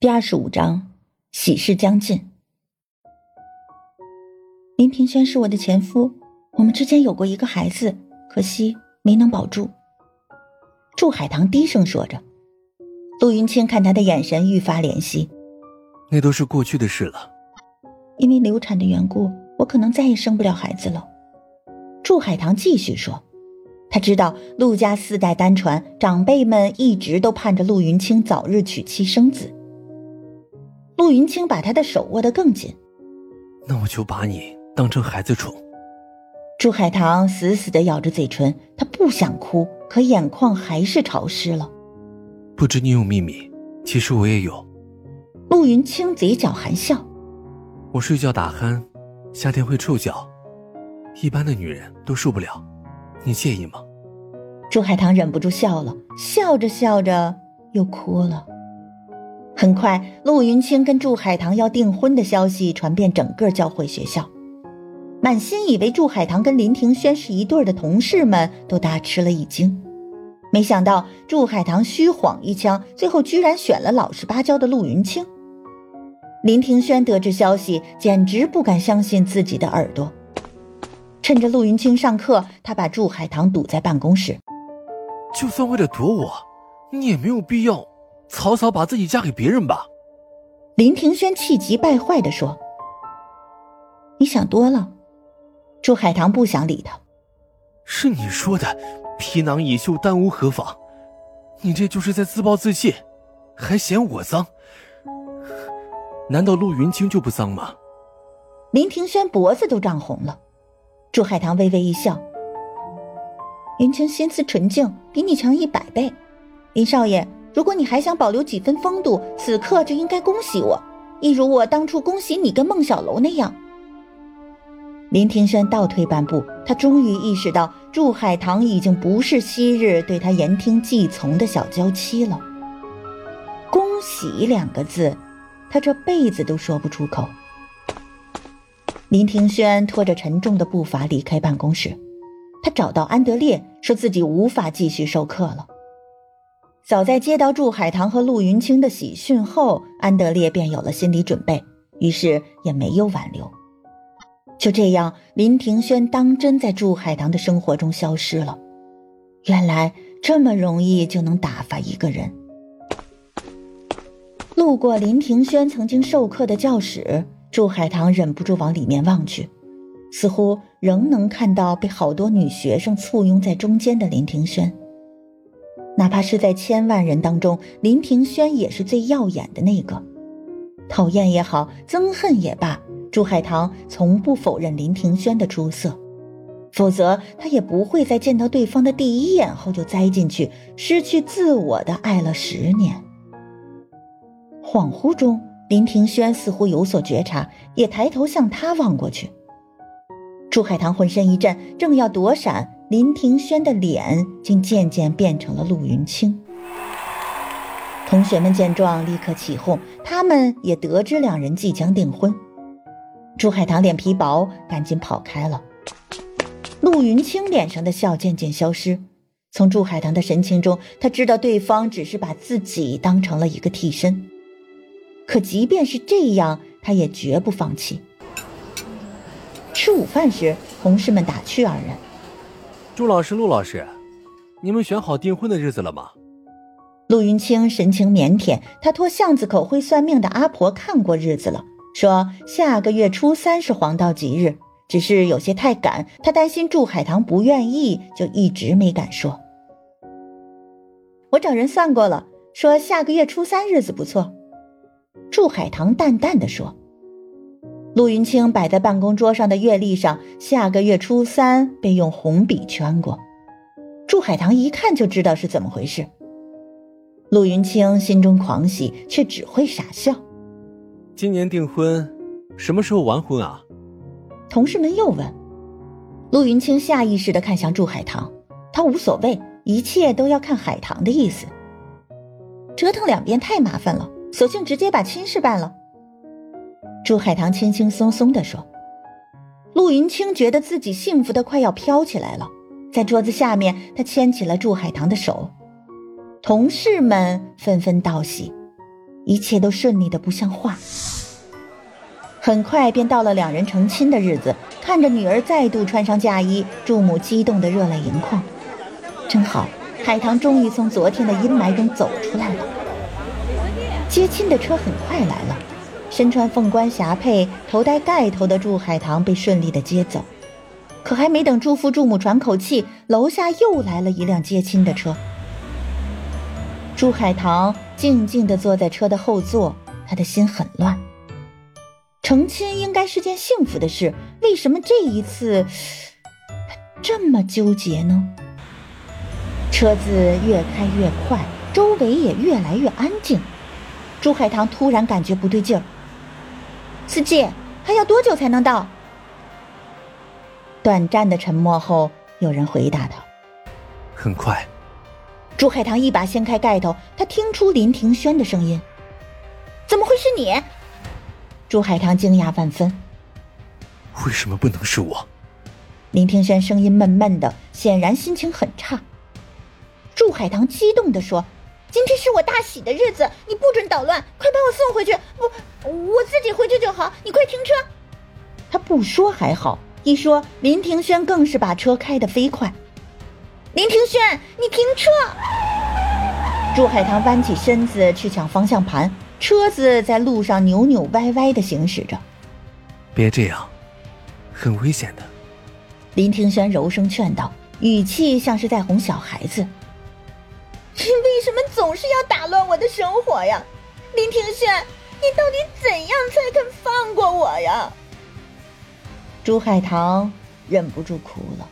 第二十五章，喜事将近。林平轩是我的前夫，我们之间有过一个孩子，可惜没能保住。祝海棠低声说着，陆云清看他的眼神愈发怜惜。那都是过去的事了。因为流产的缘故，我可能再也生不了孩子了。祝海棠继续说，他知道陆家四代单传，长辈们一直都盼着陆云清早日娶妻生子。陆云清把他的手握得更紧。那我就把你当成孩子宠。朱海棠死死的咬着嘴唇，他不想哭，可眼眶还是潮湿了。不知你有秘密，其实我也有。陆云清嘴角含笑。我睡觉打鼾，夏天会臭脚，一般的女人都受不了，你介意吗？朱海棠忍不住笑了，笑着笑着又哭了。很快，陆云清跟祝海棠要订婚的消息传遍整个教会学校，满心以为祝海棠跟林庭轩是一对的同事们都大吃了一惊，没想到祝海棠虚晃一枪，最后居然选了老实巴交的陆云清。林庭轩得知消息，简直不敢相信自己的耳朵。趁着陆云清上课，他把祝海棠堵在办公室。就算为了躲我，你也没有必要。草草把自己嫁给别人吧，林庭轩气急败坏的说：“你想多了。”祝海棠不想理他。是你说的，皮囊已锈，单无何妨。你这就是在自暴自弃，还嫌我脏？难道陆云清就不脏吗？林庭轩脖子都涨红了。祝海棠微微一笑：“云清心思纯净，比你强一百倍。”林少爷。如果你还想保留几分风度，此刻就应该恭喜我，一如我当初恭喜你跟孟小楼那样。林庭轩倒退半步，他终于意识到祝海棠已经不是昔日对他言听计从的小娇妻了。恭喜两个字，他这辈子都说不出口。林庭轩拖着沉重的步伐离开办公室，他找到安德烈，说自己无法继续授课了。早在接到祝海棠和陆云清的喜讯后，安德烈便有了心理准备，于是也没有挽留。就这样，林庭轩当真在祝海棠的生活中消失了。原来这么容易就能打发一个人。路过林庭轩曾经授课的教室，祝海棠忍不住往里面望去，似乎仍能看到被好多女学生簇拥在中间的林庭轩。哪怕是在千万人当中，林庭轩也是最耀眼的那个。讨厌也好，憎恨也罢，朱海棠从不否认林庭轩的出色，否则他也不会在见到对方的第一眼后就栽进去，失去自我的爱了十年。恍惚中，林庭轩似乎有所觉察，也抬头向他望过去。朱海棠浑身一震，正要躲闪。林庭轩的脸竟渐渐变成了陆云清。同学们见状，立刻起哄，他们也得知两人即将订婚。朱海棠脸皮薄，赶紧跑开了。陆云清脸上的笑渐渐消失，从朱海棠的神情中，他知道对方只是把自己当成了一个替身。可即便是这样，他也绝不放弃。吃午饭时，同事们打趣二人。朱老师、陆老师，你们选好订婚的日子了吗？陆云清神情腼腆，他托巷子口会算命的阿婆看过日子了，说下个月初三是黄道吉日，只是有些太赶，他担心祝海棠不愿意，就一直没敢说。我找人算过了，说下个月初三日子不错。祝海棠淡淡的说。陆云清摆在办公桌上的月历上，下个月初三被用红笔圈过。祝海棠一看就知道是怎么回事。陆云清心中狂喜，却只会傻笑。今年订婚，什么时候完婚啊？同事们又问。陆云清下意识的看向祝海棠，他无所谓，一切都要看海棠的意思。折腾两遍太麻烦了，索性直接把亲事办了。朱海棠轻轻松松地说：“陆云清觉得自己幸福的快要飘起来了，在桌子下面，他牵起了祝海棠的手。同事们纷纷道喜，一切都顺利的不像话。很快便到了两人成亲的日子，看着女儿再度穿上嫁衣，祝母激动的热泪盈眶。真好，海棠终于从昨天的阴霾中走出来了。接亲的车很快来了，身穿凤冠霞帔、头戴盖头的祝海棠被顺利的接走。可还没等祝父祝母喘口气，楼下又来了一辆接亲的车。祝海棠静静的坐在车的后座，他的心很乱。成亲应该是件幸福的事，为什么这一次这么纠结呢？车子越开越快，周围也越来越安静。朱海棠突然感觉不对劲儿。司机，还要多久才能到？短暂的沉默后，有人回答他：“很快。”朱海棠一把掀开盖头，他听出林庭轩的声音：“怎么会是你？”朱海棠惊讶万分，为什么不能是我？林庭轩声音闷闷的，显然心情很差。朱海棠激动的说：“今天是我大喜的日子，你不准捣乱，快把我送回去！不，不说还好，一说林庭轩更是把车开得飞快。林庭轩，你停车！朱海棠弯起身子去抢方向盘。车子在路上扭扭歪歪的行驶着，别这样，很危险的。林庭轩柔声劝道，语气像是在哄小孩子。你为什么总是要打乱我的生活呀，林庭轩？你到底怎样才肯放过我呀？朱海棠忍不住哭了。